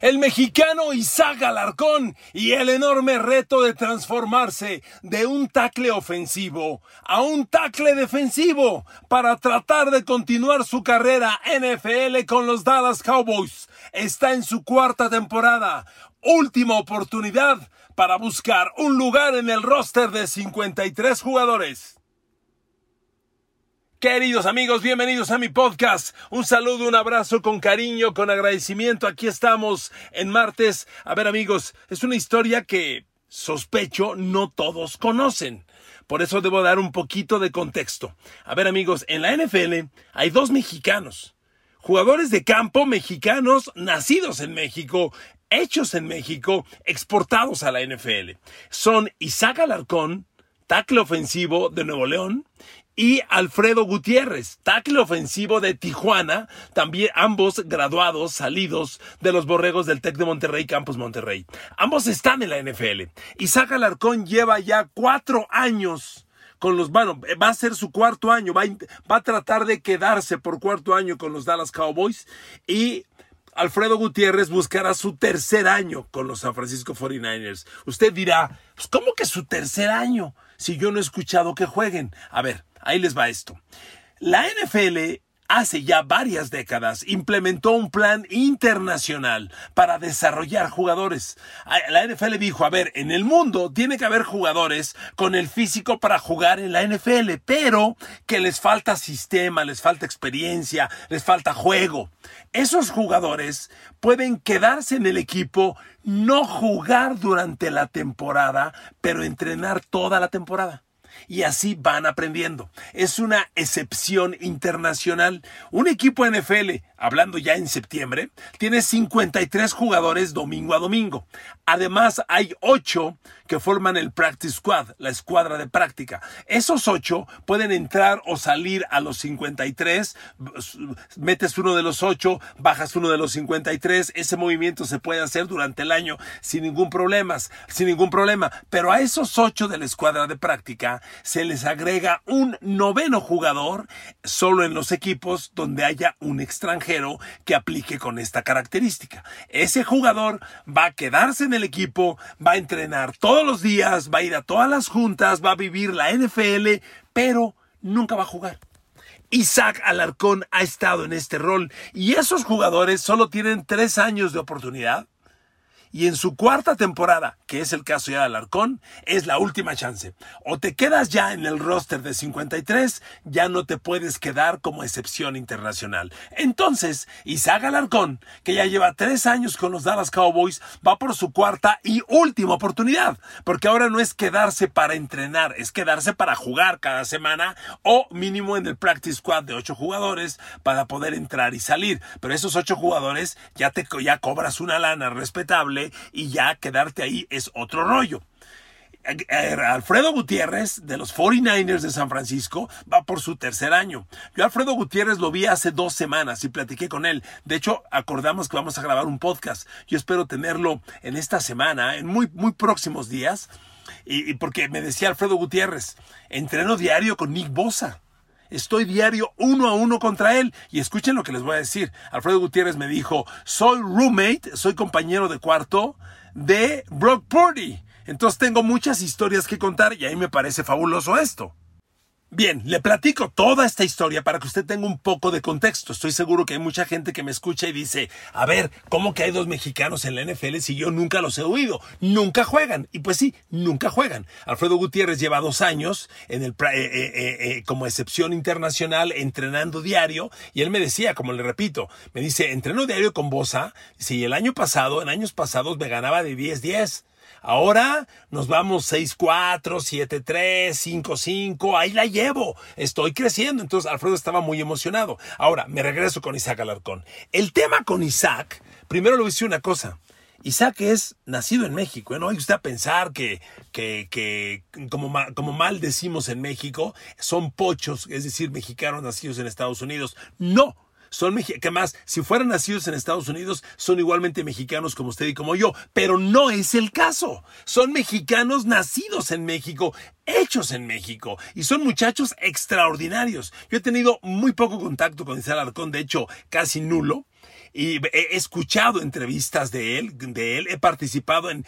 el mexicano Isaac Alarcón y el enorme reto de transformarse de un tackle ofensivo a un tackle defensivo para tratar de continuar su carrera NFL con los Dallas Cowboys. Está en su cuarta temporada, última oportunidad para buscar un lugar en el roster de 53 jugadores. Queridos amigos, bienvenidos a mi podcast. Un saludo, un abrazo con cariño, con agradecimiento. Aquí estamos en martes. A ver amigos, es una historia que sospecho no todos conocen. Por eso debo dar un poquito de contexto. A ver amigos, en la NFL hay dos mexicanos. Jugadores de campo mexicanos nacidos en México, hechos en México, exportados a la NFL. Son Isaac Alarcón, tackle ofensivo de Nuevo León, y Alfredo Gutiérrez, tackle ofensivo de Tijuana, también ambos graduados, salidos de los borregos del TEC de Monterrey, Campus Monterrey. Ambos están en la NFL. Isaac Alarcón lleva ya cuatro años con los, bueno, va a ser su cuarto año, va a, va a tratar de quedarse por cuarto año con los Dallas Cowboys y Alfredo Gutiérrez buscará su tercer año con los San Francisco 49ers. Usted dirá, pues, ¿cómo que su tercer año? Si yo no he escuchado que jueguen. A ver, Ahí les va esto. La NFL hace ya varias décadas implementó un plan internacional para desarrollar jugadores. La NFL dijo, a ver, en el mundo tiene que haber jugadores con el físico para jugar en la NFL, pero que les falta sistema, les falta experiencia, les falta juego. Esos jugadores pueden quedarse en el equipo, no jugar durante la temporada, pero entrenar toda la temporada y así van aprendiendo. Es una excepción internacional. Un equipo NFL, hablando ya en septiembre, tiene 53 jugadores domingo a domingo. Además, hay 8 que forman el Practice Squad, la escuadra de práctica. Esos 8 pueden entrar o salir a los 53, metes uno de los 8, bajas uno de los 53, ese movimiento se puede hacer durante el año sin ningún problema, sin ningún problema, pero a esos 8 de la escuadra de práctica se les agrega un noveno jugador solo en los equipos donde haya un extranjero que aplique con esta característica. Ese jugador va a quedarse en el equipo, va a entrenar todos los días, va a ir a todas las juntas, va a vivir la NFL, pero nunca va a jugar. Isaac Alarcón ha estado en este rol y esos jugadores solo tienen tres años de oportunidad y en su cuarta temporada, que es el caso ya de Alarcón, es la última chance. O te quedas ya en el roster de 53, ya no te puedes quedar como excepción internacional. Entonces, Isaac Alarcón, que ya lleva tres años con los Dallas Cowboys, va por su cuarta y última oportunidad, porque ahora no es quedarse para entrenar, es quedarse para jugar cada semana o mínimo en el practice squad de ocho jugadores para poder entrar y salir. Pero esos ocho jugadores ya te ya cobras una lana respetable y ya quedarte ahí es otro rollo. Alfredo Gutiérrez de los 49ers de San Francisco va por su tercer año. Yo Alfredo Gutiérrez lo vi hace dos semanas y platiqué con él. De hecho, acordamos que vamos a grabar un podcast. Yo espero tenerlo en esta semana, en muy, muy próximos días. Y, porque me decía Alfredo Gutiérrez, entreno diario con Nick Bosa. Estoy diario uno a uno contra él. Y escuchen lo que les voy a decir. Alfredo Gutiérrez me dijo, soy roommate, soy compañero de cuarto de Brock Purdy. Entonces tengo muchas historias que contar y ahí me parece fabuloso esto. Bien, le platico toda esta historia para que usted tenga un poco de contexto. Estoy seguro que hay mucha gente que me escucha y dice, a ver, ¿cómo que hay dos mexicanos en la NFL si yo nunca los he oído? Nunca juegan. Y pues sí, nunca juegan. Alfredo Gutiérrez lleva dos años en el, eh, eh, eh, como excepción internacional entrenando diario y él me decía, como le repito, me dice, entreno diario con Bosa. Si el año pasado, en años pasados me ganaba de 10-10. Ahora nos vamos 6-4, 7-3, 5-5, ahí la llevo, estoy creciendo. Entonces Alfredo estaba muy emocionado. Ahora, me regreso con Isaac Alarcón. El tema con Isaac, primero le voy a decir una cosa. Isaac es nacido en México, ¿no? Hay usted pensar que, que, que como, como mal decimos en México, son pochos, es decir, mexicanos nacidos en Estados Unidos. No, son que más, si fueran nacidos en Estados Unidos, son igualmente mexicanos como usted y como yo, pero no es el caso. Son mexicanos nacidos en México, hechos en México, y son muchachos extraordinarios. Yo he tenido muy poco contacto con Isabel Alarcón, de hecho, casi nulo. Y he escuchado entrevistas de él, de él, he participado en,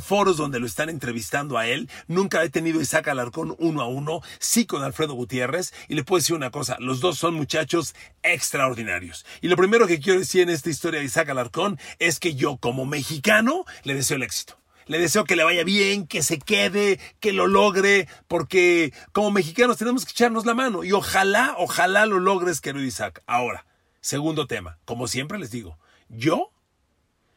foros donde lo están entrevistando a él, nunca he tenido Isaac Alarcón uno a uno, sí con Alfredo Gutiérrez, y le puedo decir una cosa, los dos son muchachos extraordinarios. Y lo primero que quiero decir en esta historia de Isaac Alarcón es que yo como mexicano le deseo el éxito. Le deseo que le vaya bien, que se quede, que lo logre, porque como mexicanos tenemos que echarnos la mano y ojalá, ojalá lo logres, querido Isaac. Ahora, Segundo tema, como siempre les digo, yo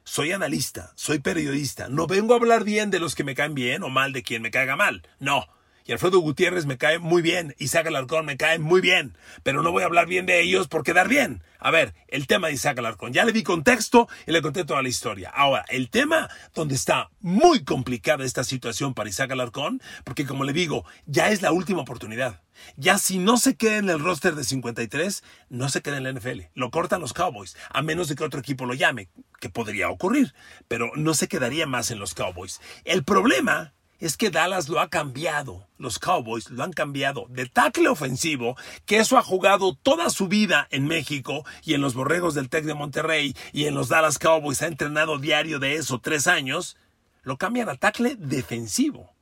soy analista, soy periodista, no vengo a hablar bien de los que me caen bien o mal de quien me caiga mal, no. Y Alfredo Gutiérrez me cae muy bien, Isaac Alarcón me cae muy bien, pero no voy a hablar bien de ellos por quedar bien. A ver, el tema de Isaac Alarcón, ya le di contexto y le conté toda la historia. Ahora, el tema donde está muy complicada esta situación para Isaac Alarcón, porque como le digo, ya es la última oportunidad. Ya si no se queda en el roster de 53, no se queda en la NFL. Lo cortan los Cowboys, a menos de que otro equipo lo llame, que podría ocurrir, pero no se quedaría más en los Cowboys. El problema es que Dallas lo ha cambiado, los Cowboys lo han cambiado de tackle ofensivo, que eso ha jugado toda su vida en México y en los Borregos del Tec de Monterrey y en los Dallas Cowboys ha entrenado diario de eso tres años, lo cambian a tackle defensivo.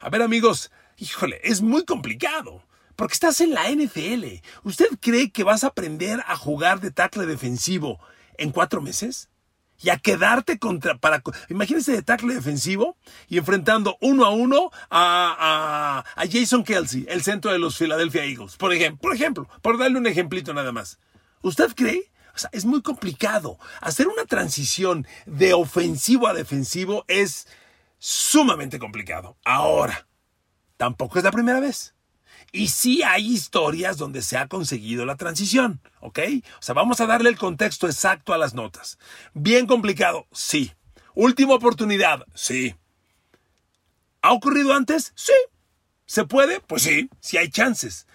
A ver amigos, híjole, es muy complicado. Porque estás en la NFL. ¿Usted cree que vas a aprender a jugar de tackle defensivo en cuatro meses? Y a quedarte contra, para, imagínense de tackle defensivo y enfrentando uno a uno a, a, Jason Kelsey, el centro de los Philadelphia Eagles, por ejemplo, por ejemplo, por darle un ejemplito nada más. ¿Usted cree? O sea, es muy complicado. Hacer una transición de ofensivo a defensivo es sumamente complicado. Ahora, tampoco es la primera vez. Y sí hay historias donde se ha conseguido la transición, ¿ok? O sea, vamos a darle el contexto exacto a las notas. Bien complicado, sí. Última oportunidad, sí. ¿Ha ocurrido antes? Sí. ¿Se puede? Pues sí, sí hay chances.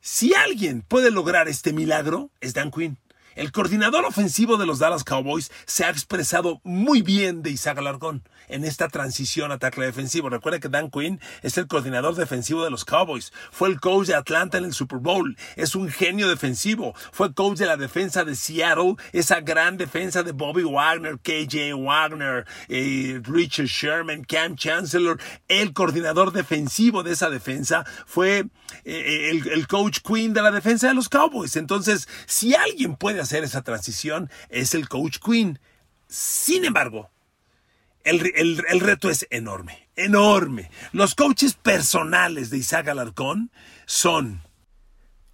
Si alguien puede lograr este milagro, es Dan Quinn. El coordinador ofensivo de los Dallas Cowboys se ha expresado muy bien de Isaac Alarcón en esta transición a tackle defensivo. Recuerda que Dan Quinn es el coordinador defensivo de los Cowboys. Fue el coach de Atlanta en el Super Bowl. Es un genio defensivo. Fue coach de la defensa de Seattle, esa gran defensa de Bobby Wagner, KJ Wagner, eh, Richard Sherman, Cam Chancellor. El coordinador defensivo de esa defensa fue eh, el, el coach Quinn de la defensa de los Cowboys. Entonces, si alguien puede hacer esa transición es el coach Queen. Sin embargo, el, el, reto es enorme, enorme. Los coaches personales de Isaac Alarcón son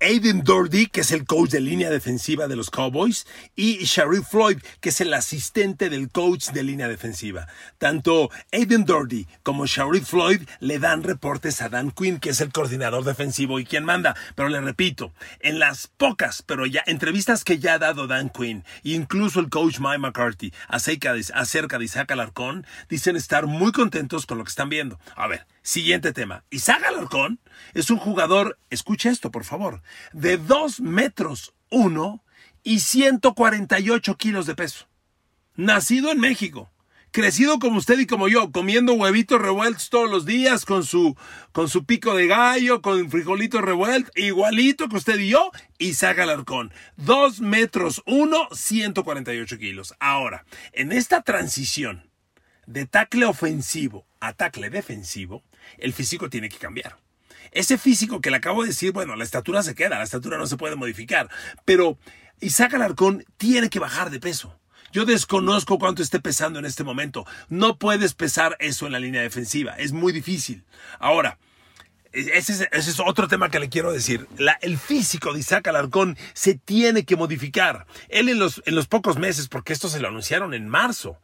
Aiden Doherty, que es el coach de línea defensiva de los Cowboys, y Sharif Floyd, que es el asistente del coach de línea defensiva. Tanto Aiden Doherty como Sharif Floyd le dan reportes a Dan Quinn, que es el coordinador defensivo y quien manda. Pero le repito, en las pocas, pero ya entrevistas que ya ha dado Dan Quinn, incluso el coach Mike McCarthy acerca de, acerca de Isaac Alarcón, dicen estar muy contentos con lo que están viendo. A ver, Siguiente tema. Isaac Alarcón es un jugador, escucha esto por favor, de 2 metros 1 y 148 kilos de peso. Nacido en México. Crecido como usted y como yo, comiendo huevitos revueltos todos los días con su, con su pico de gallo, con frijolitos revueltos, igualito que usted y yo, Isaac Alarcón. 2 metros 1, 148 kilos. Ahora, en esta transición de tackle ofensivo a tackle defensivo, el físico tiene que cambiar. Ese físico que le acabo de decir, bueno, la estatura se queda, la estatura no se puede modificar, pero Isaac Alarcón tiene que bajar de peso. Yo desconozco cuánto esté pesando en este momento. No puedes pesar eso en la línea defensiva. Es muy difícil. Ahora, ese es, otro tema que le quiero decir. el físico de Isaac Alarcón se tiene que modificar. Él en los, en los pocos meses, porque esto se lo anunciaron en marzo.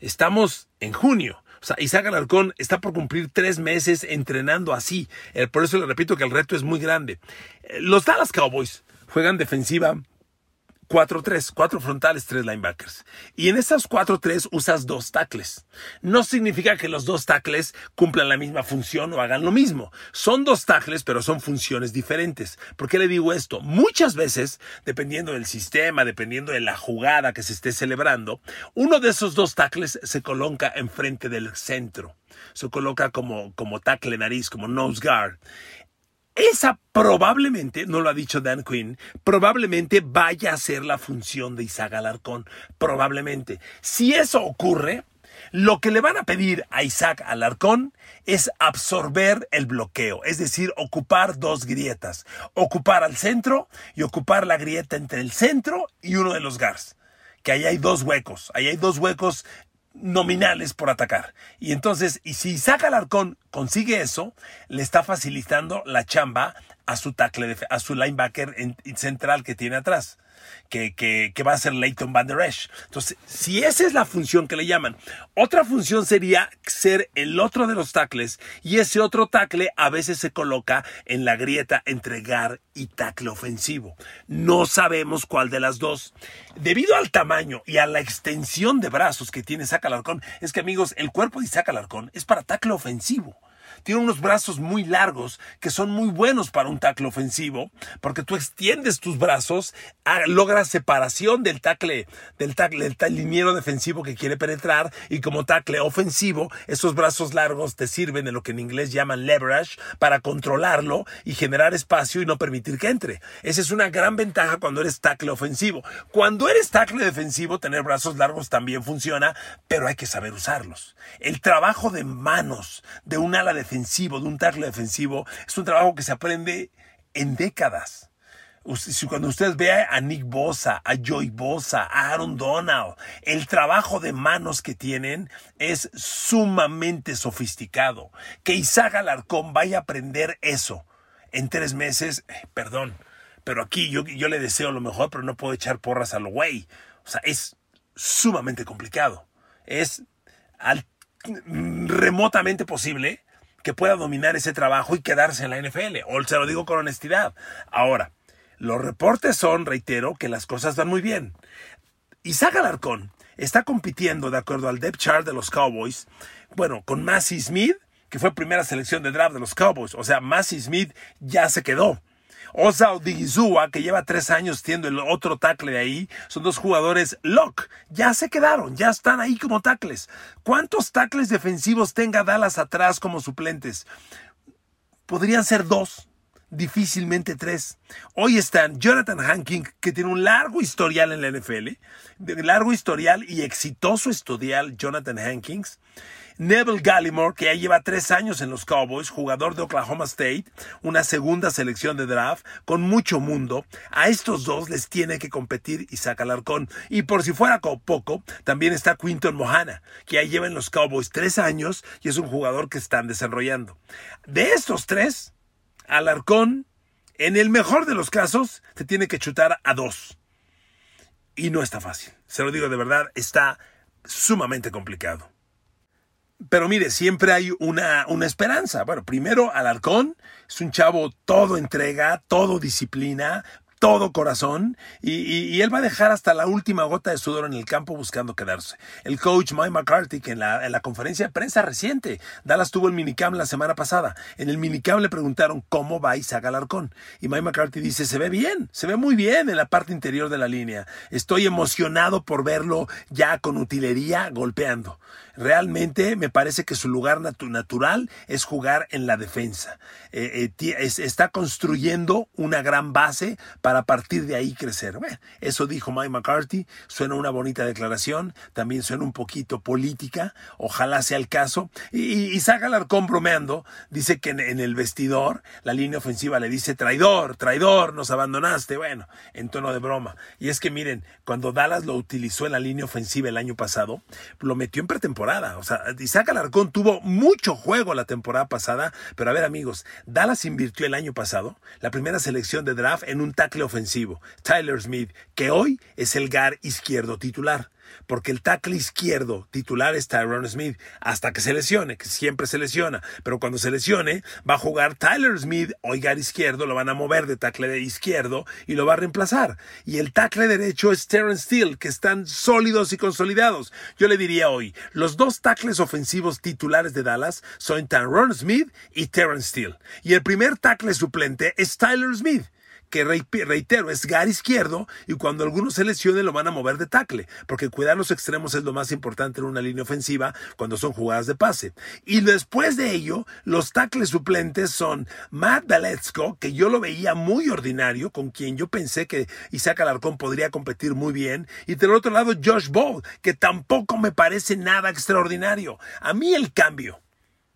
Estamos en junio. O sea, Isaac Alarcón está por cumplir tres meses entrenando así. Eh, por eso le repito que el reto es muy grande. Eh, los Dallas Cowboys juegan defensiva 4-3, cuatro frontales, tres linebackers. Y en esas 4-3 usas dos tackles. No significa que los dos tackles cumplan la misma función o hagan lo mismo. Son dos tackles, pero son funciones diferentes. ¿Por qué le digo esto? Muchas veces, dependiendo del sistema, dependiendo de la jugada que se esté celebrando, uno de esos dos tackles se coloca enfrente del centro. Se coloca como, como tackle nariz, como nose guard. Esa probablemente, no lo ha dicho Dan Quinn, probablemente vaya a ser la función de Isaac Alarcón. Probablemente. Si eso ocurre, lo que le van a pedir a Isaac Alarcón es absorber el bloqueo, es decir, ocupar dos grietas, ocupar al centro y ocupar la grieta entre el centro y uno de los guards que ahí hay dos huecos, ahí hay dos huecos nominales por atacar. Y entonces, y si Isaac Alarcón consigue eso, le está facilitando la chamba a su tackle, a su linebacker central que tiene atrás que, va a ser Leighton Van Der Esch. Entonces, si esa es la función que le llaman, otra función sería ser el otro de los tackles y ese otro tackle a veces se coloca en la grieta entre guard y tackle ofensivo. No sabemos cuál de las dos. Debido al tamaño y a la extensión de brazos que tiene Isaac Alarcón, es que amigos, el cuerpo de Isaac Alarcón es para tackle ofensivo tiene unos brazos muy largos que son muy buenos para un tackle ofensivo, porque tú extiendes tus brazos, ah, logras separación del tackle, del tackle, del liniero defensivo que quiere penetrar, y como tackle ofensivo, esos brazos largos te sirven de lo que en inglés llaman leverage para controlarlo y generar espacio y no permitir que entre. Esa es una gran ventaja cuando eres tackle ofensivo. Cuando eres tackle defensivo, tener brazos largos también funciona, pero hay que saber usarlos. El trabajo de manos de un ala defensiva defensivo, de un tackle defensivo, es un trabajo que se aprende en décadas. Cuando ustedes vean a Nick Bosa, a Joy Bosa, a Aaron Donald, el trabajo de manos que tienen es sumamente sofisticado. Que Isaac Alarcón vaya a aprender eso en tres meses, eh, perdón, pero aquí yo, yo le deseo lo mejor, pero no puedo echar porras a lo güey. O sea, es sumamente complicado. Es remotamente posible que pueda dominar ese trabajo y quedarse en la NFL. O se lo digo con honestidad. Ahora, los reportes son, reitero, que las cosas van muy bien. Isaac Alarcón está compitiendo, de acuerdo al depth chart de los Cowboys, bueno, con Massey Smith, que fue primera selección de draft de los Cowboys. O sea, Massey Smith ya se quedó. Osa Odigizua, que lleva tres años siendo el otro tackle de ahí, son dos jugadores lock. Ya se quedaron, ya están ahí como tackles. ¿Cuántos tackles defensivos tenga Dallas atrás como suplentes? Podrían ser dos, difícilmente tres. Hoy están Jonathan Hanking, que tiene un largo historial en la NFL, largo historial y exitoso historial Jonathan Hankins. Neville Gallimore, que ya lleva tres años en los Cowboys, jugador de Oklahoma State, una segunda selección de draft, con mucho mundo. A estos dos les tiene que competir Isaac Alarcón. Y por si fuera poco, también está Quinton Mohana, que ya lleva en los Cowboys tres años y es un jugador que están desarrollando. De estos tres, Alarcón, en el mejor de los casos, te tiene que chutar a dos. Y no está fácil. Se lo digo de verdad, está sumamente complicado. Pero mire, siempre hay una, una esperanza. Bueno, primero Alarcón es un chavo todo entrega, todo disciplina, todo corazón y, él va a dejar hasta la última gota de sudor en el campo buscando quedarse. El coach Mike McCarthy, que en la, en la conferencia de prensa reciente, Dallas tuvo el minicam la semana pasada. En el minicam le preguntaron cómo va Isaac Alarcón. Y Mike McCarthy dice, se ve bien, se ve muy bien en la parte interior de la línea. Estoy emocionado por verlo ya con utilería golpeando. Realmente me parece que su lugar natural es jugar en la defensa. Eh, eh, está construyendo una gran base para partir de ahí crecer. Bueno, eso dijo Mike McCarthy. Suena una bonita declaración. También suena un poquito política. Ojalá sea el caso. Y, y Alarcón bromeando dice que en, el vestidor la línea ofensiva le dice traidor, traidor, nos abandonaste. Bueno, en tono de broma. Y es que miren, cuando Dallas lo utilizó en la línea ofensiva el año pasado, lo metió en pretemporada o sea, Isaac Alarcón tuvo mucho juego la temporada pasada, pero a ver amigos, Dallas invirtió el año pasado la primera selección de draft en un tackle ofensivo, Tyler Smith, que hoy es el gar izquierdo titular porque el tackle izquierdo titular es Tyron Smith hasta que se lesione, que siempre se lesiona, pero cuando se lesione va a jugar Tyler Smith o izquierdo, lo van a mover de tackle de izquierdo y lo va a reemplazar. Y el tackle derecho es Terrence Steele, que están sólidos y consolidados. Yo le diría hoy, los dos tackles ofensivos titulares de Dallas son Tyron Smith y Terrence Steele. Y el primer tackle suplente es Tyler Smith que reitero, es gar izquierdo y cuando algunos se lesionen lo van a mover de tackle, porque cuidar los extremos es lo más importante en una línea ofensiva cuando son jugadas de pase. Y después de ello, los tackles suplentes son Matt Daletzko, que yo lo veía muy ordinario, con quien yo pensé que Isaac Alarcón podría competir muy bien, y del otro lado Josh Ball, que tampoco me parece nada extraordinario. A mí el cambio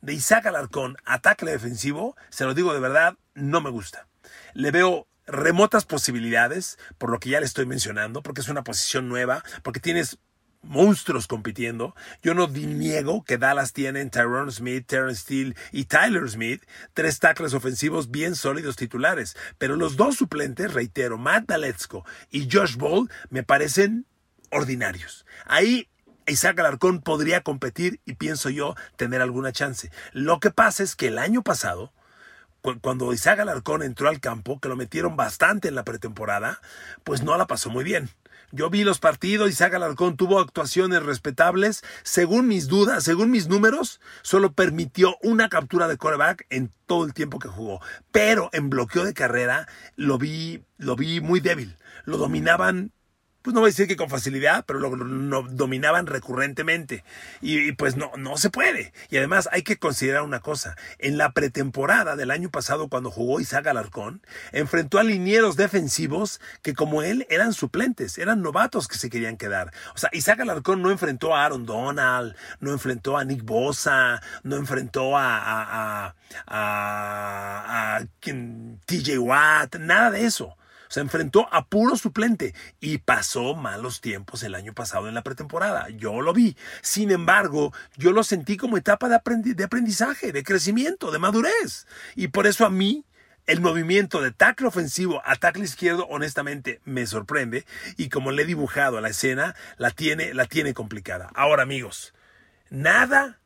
de Isaac Alarcón a tackle defensivo, se lo digo de verdad, no me gusta. Le veo remotas posibilidades, por lo que ya le estoy mencionando, porque es una posición nueva, porque tienes monstruos compitiendo. Yo no niego que Dallas tiene en Tyrone Smith, Terrence Steele y Tyler Smith tres tackles ofensivos bien sólidos titulares, pero los dos suplentes, reitero, Matt Daletzko y Josh Ball, me parecen ordinarios. Ahí Isaac Alarcón podría competir y pienso yo tener alguna chance. Lo que pasa es que el año pasado, cuando Isaac Alarcón entró al campo, que lo metieron bastante en la pretemporada, pues no la pasó muy bien. Yo vi los partidos, Isaac Alarcón tuvo actuaciones respetables. Según mis dudas, según mis números, solo permitió una captura de coreback en todo el tiempo que jugó. Pero en bloqueo de carrera lo vi, lo vi muy débil. Lo dominaban pues no voy a decir que con facilidad, pero lo, dominaban recurrentemente. Y, pues no, no se puede. Y además hay que considerar una cosa. En la pretemporada del año pasado, cuando jugó Isaac Alarcón, enfrentó a linieros defensivos que como él eran suplentes, eran novatos que se querían quedar. O sea, Isaac Alarcón no enfrentó a Aaron Donald, no enfrentó a Nick Bosa, no enfrentó a, a, a, a TJ Watt, nada de eso. Se enfrentó a puro suplente y pasó malos tiempos el año pasado en la pretemporada. Yo lo vi. Sin embargo, yo lo sentí como etapa de, aprendizaje, de crecimiento, de madurez. Y por eso a mí el movimiento de tackle ofensivo a tackle izquierdo, honestamente, me sorprende. Y como le he dibujado a la escena, la tiene, la tiene complicada. Ahora, amigos, nada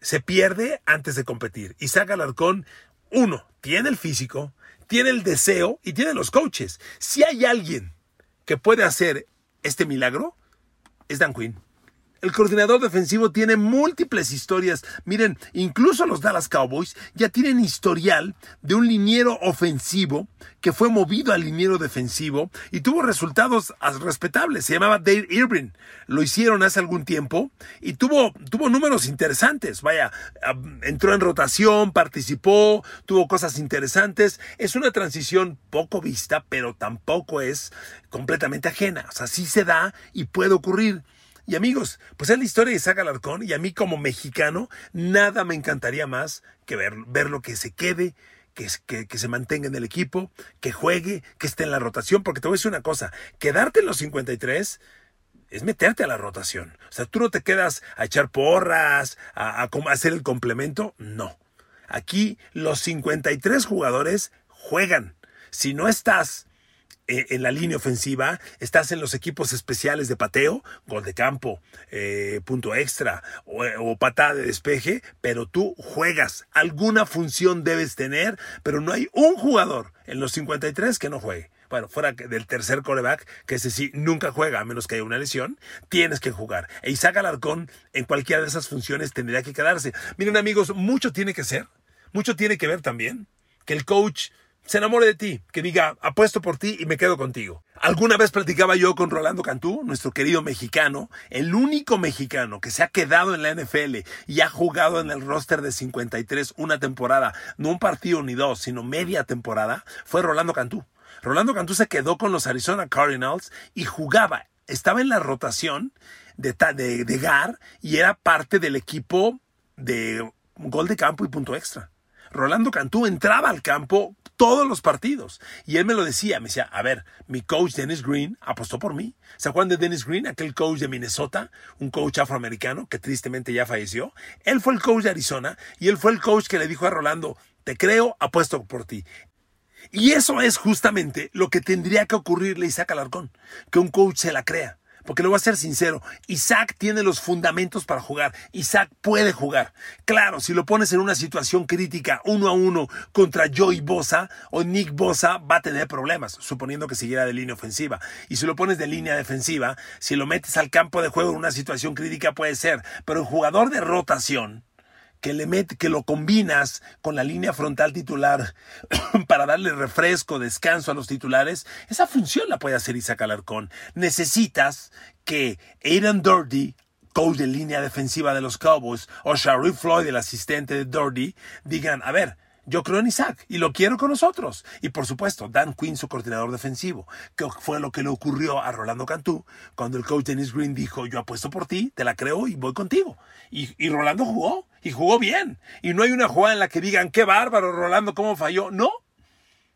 se pierde antes de competir. Isaac Alarcón, uno, tiene el físico, tiene el deseo y tiene los coaches. Si hay alguien que puede hacer este milagro, es Dan Quinn. El coordinador defensivo tiene múltiples historias. Miren, incluso los Dallas Cowboys ya tienen historial de un liniero ofensivo que fue movido al liniero defensivo y tuvo resultados respetables. Se llamaba Dave Irving. Lo hicieron hace algún tiempo y tuvo, tuvo números interesantes. Vaya, entró en rotación, participó, tuvo cosas interesantes. Es una transición poco vista, pero tampoco es completamente ajena. O sea, sí se da y puede ocurrir. Y amigos, pues es la historia de Isaac Alarcón y a mí como mexicano nada me encantaría más que ver, verlo que se quede, que, que, se mantenga en el equipo, que juegue, que esté en la rotación, porque te voy a decir una cosa, quedarte en los 53 es meterte a la rotación. O sea, tú no te quedas a echar porras, a, hacer el complemento, no. Aquí los 53 jugadores juegan. Si no estás en la línea ofensiva, estás en los equipos especiales de pateo, gol de campo, eh, punto extra o, o, patada de despeje, pero tú juegas. Alguna función debes tener, pero no hay un jugador en los 53 que no juegue. Bueno, fuera del tercer coreback, que ese sí nunca juega a menos que haya una lesión, tienes que jugar. E Isaac Alarcón en cualquiera de esas funciones tendría que quedarse. Miren amigos, mucho tiene que ser, mucho tiene que ver también que el coach se enamore de ti, que diga, apuesto por ti y me quedo contigo. Alguna vez platicaba yo con Rolando Cantú, nuestro querido mexicano, el único mexicano que se ha quedado en la NFL y ha jugado en el roster de 53 una temporada, no un partido ni dos, sino media temporada, fue Rolando Cantú. Rolando Cantú se quedó con los Arizona Cardinals y jugaba, estaba en la rotación de, de, de GAR y era parte del equipo de gol de campo y punto extra. Rolando Cantú entraba al campo todos los partidos. Y él me lo decía, me decía, a ver, mi coach Dennis Green apostó por mí. ¿Se acuerdan de Dennis Green, aquel coach de Minnesota, un coach afroamericano que tristemente ya falleció? Él fue el coach de Arizona y él fue el coach que le dijo a Rolando, te creo, apuesto por ti. Y eso es justamente lo que tendría que ocurrirle a Isaac Alarcón, que un coach se la crea. Porque lo voy a ser sincero, Isaac tiene los fundamentos para jugar. Isaac puede jugar. Claro, si lo pones en una situación crítica uno a uno contra Joey Bosa o Nick Bosa, va a tener problemas, suponiendo que siguiera de línea ofensiva. Y si lo pones de línea defensiva, si lo metes al campo de juego en una situación crítica puede ser. Pero un jugador de rotación, que, lo combinas con la línea frontal titular para darle refresco, descanso a los titulares, esa función la puede hacer Isaac Alarcón. Necesitas que Aidan Doherty, coach de línea defensiva de los Cowboys, o Sharif Floyd, el asistente de Doherty, digan, a ver, yo creo en Isaac y lo quiero con nosotros. Y por supuesto, Dan Quinn, su coordinador defensivo, que fue lo que le ocurrió a Rolando Cantú cuando el coach Dennis Green dijo, yo apuesto por ti, te la creo y voy contigo. Y, Rolando jugó, y jugó bien. Y no hay una jugada en la que digan, qué bárbaro, Rolando, cómo falló. No,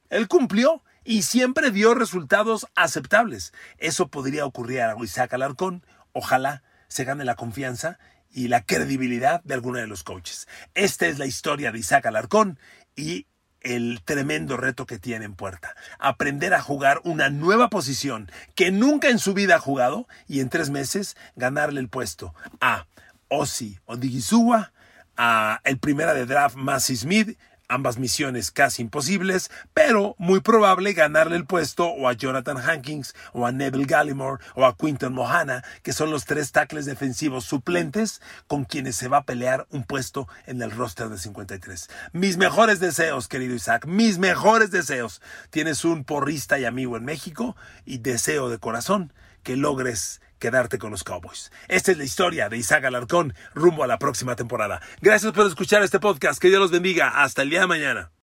él cumplió y siempre dio resultados aceptables. Eso podría ocurrir a Isaac Alarcón. Ojalá se gane la confianza y la credibilidad de alguno de los coaches. Esta es la historia de Isaac Alarcón y el tremendo reto que tiene en puerta. Aprender a jugar una nueva posición que nunca en su vida ha jugado y en tres meses ganarle el puesto a Ozzy Odigizua, a el primera de draft Massey Smith ambas misiones casi imposibles, pero muy probable ganarle el puesto o a Jonathan Hankins, o a Neville Gallimore, o a Quinton Mohana, que son los tres tackles defensivos suplentes con quienes se va a pelear un puesto en el roster de 53. Mis mejores deseos, querido Isaac, mis mejores deseos. Tienes un porrista y amigo en México y deseo de corazón que logres quedarte con los Cowboys. Esta es la historia de Isaac Alarcón rumbo a la próxima temporada. Gracias por escuchar este podcast. Que Dios los bendiga. Hasta el día de mañana.